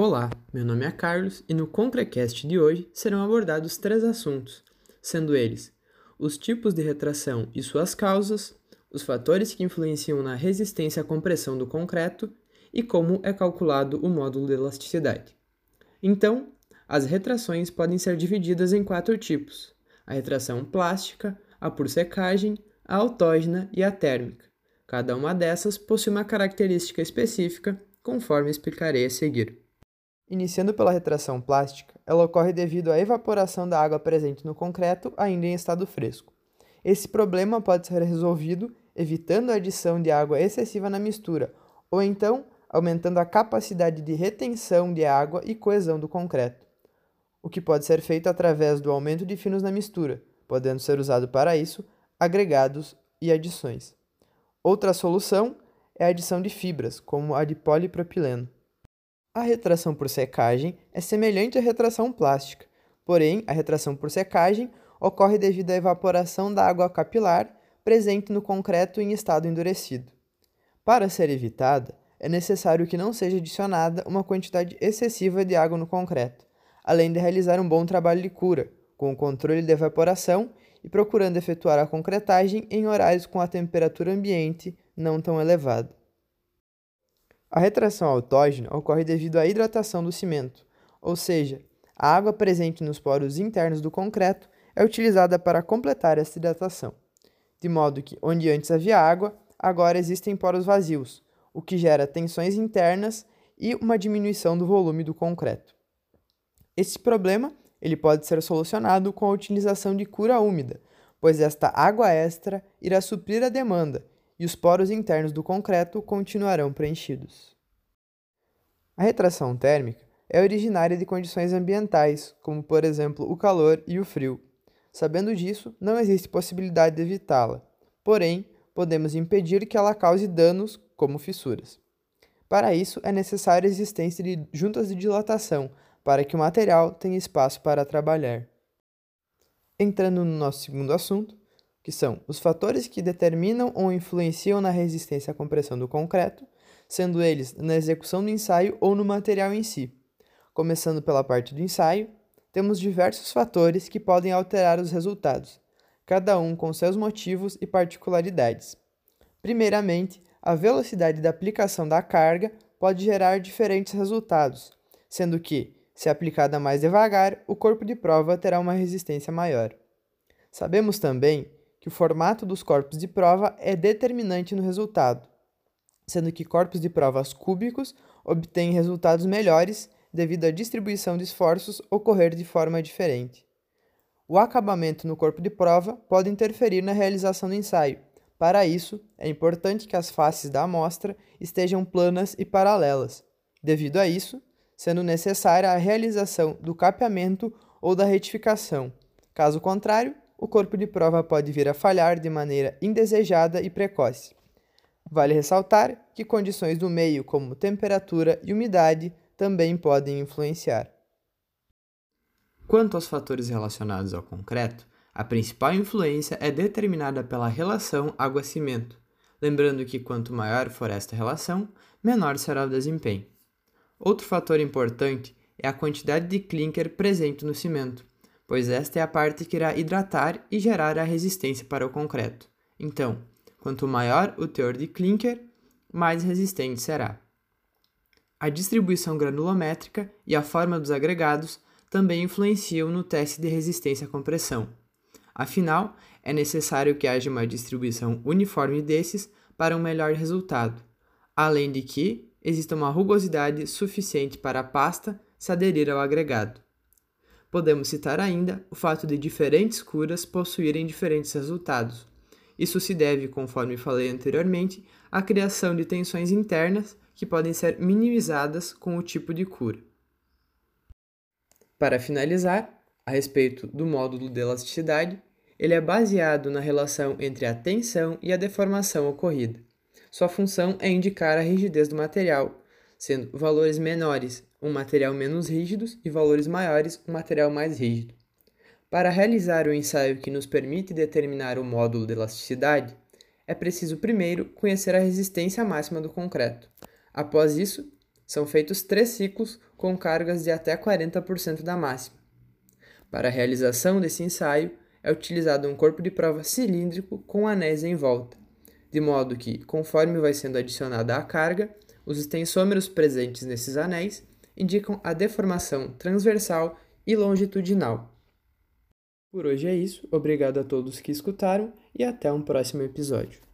Olá, meu nome é Carlos e no Concrecast de hoje serão abordados três assuntos, sendo eles os tipos de retração e suas causas, os fatores que influenciam na resistência à compressão do concreto e como é calculado o módulo de elasticidade. Então, as retrações podem ser divididas em quatro tipos: a retração plástica, a por secagem, a autógena e a térmica. Cada uma dessas possui uma característica específica, conforme explicarei a seguir. Iniciando pela retração plástica, ela ocorre devido à evaporação da água presente no concreto ainda em estado fresco. Esse problema pode ser resolvido evitando a adição de água excessiva na mistura, ou então aumentando a capacidade de retenção de água e coesão do concreto, o que pode ser feito através do aumento de finos na mistura, podendo ser usado para isso agregados e adições. Outra solução é a adição de fibras, como a de polipropileno. A retração por secagem é semelhante à retração plástica, porém, a retração por secagem ocorre devido à evaporação da água capilar presente no concreto em estado endurecido. Para ser evitada, é necessário que não seja adicionada uma quantidade excessiva de água no concreto, além de realizar um bom trabalho de cura, com o controle de evaporação e procurando efetuar a concretagem em horários com a temperatura ambiente não tão elevada. A retração autógena ocorre devido à hidratação do cimento, ou seja, a água presente nos poros internos do concreto é utilizada para completar essa hidratação, de modo que onde antes havia água, agora existem poros vazios, o que gera tensões internas e uma diminuição do volume do concreto. Esse problema ele pode ser solucionado com a utilização de cura úmida, pois esta água extra irá suprir a demanda e os poros internos do concreto continuarão preenchidos. A retração térmica é originária de condições ambientais, como por exemplo o calor e o frio. Sabendo disso, não existe possibilidade de evitá-la, porém, podemos impedir que ela cause danos, como fissuras. Para isso, é necessária a existência de juntas de dilatação, para que o material tenha espaço para trabalhar. Entrando no nosso segundo assunto, que são os fatores que determinam ou influenciam na resistência à compressão do concreto, sendo eles na execução do ensaio ou no material em si. Começando pela parte do ensaio, temos diversos fatores que podem alterar os resultados, cada um com seus motivos e particularidades. Primeiramente, a velocidade da aplicação da carga pode gerar diferentes resultados, sendo que, se aplicada mais devagar, o corpo de prova terá uma resistência maior. Sabemos também que o formato dos corpos de prova é determinante no resultado, sendo que corpos de provas cúbicos obtêm resultados melhores devido à distribuição de esforços ocorrer de forma diferente. O acabamento no corpo de prova pode interferir na realização do ensaio. Para isso, é importante que as faces da amostra estejam planas e paralelas. Devido a isso, sendo necessária a realização do capeamento ou da retificação. Caso contrário, o corpo de prova pode vir a falhar de maneira indesejada e precoce. Vale ressaltar que condições do meio, como temperatura e umidade, também podem influenciar. Quanto aos fatores relacionados ao concreto, a principal influência é determinada pela relação água-cimento, lembrando que quanto maior for esta relação, menor será o desempenho. Outro fator importante é a quantidade de clinker presente no cimento, pois esta é a parte que irá hidratar e gerar a resistência para o concreto. Então, quanto maior o teor de clinker, mais resistente será. A distribuição granulométrica e a forma dos agregados também influenciam no teste de resistência à compressão. Afinal, é necessário que haja uma distribuição uniforme desses para um melhor resultado, além de que exista uma rugosidade suficiente para a pasta se aderir ao agregado. Podemos citar ainda o fato de diferentes curas possuírem diferentes resultados. Isso se deve, conforme falei anteriormente, à criação de tensões internas que podem ser minimizadas com o tipo de cura. Para finalizar, a respeito do módulo de elasticidade, ele é baseado na relação entre a tensão e a deformação ocorrida. Sua função é indicar a rigidez do material, sendo valores menores um material menos rígido e valores maiores um material mais rígido. Para realizar o ensaio que nos permite determinar o módulo de elasticidade, é preciso primeiro conhecer a resistência máxima do concreto. Após isso, São feitos três ciclos com cargas de até 40% da máxima. Para a realização desse ensaio, é utilizado um corpo de prova cilíndrico com anéis em volta, de modo que, conforme vai sendo adicionada a carga, os extensômeros presentes nesses anéis indicam a deformação transversal e longitudinal. Por hoje é isso, obrigado a todos que escutaram e até um próximo episódio.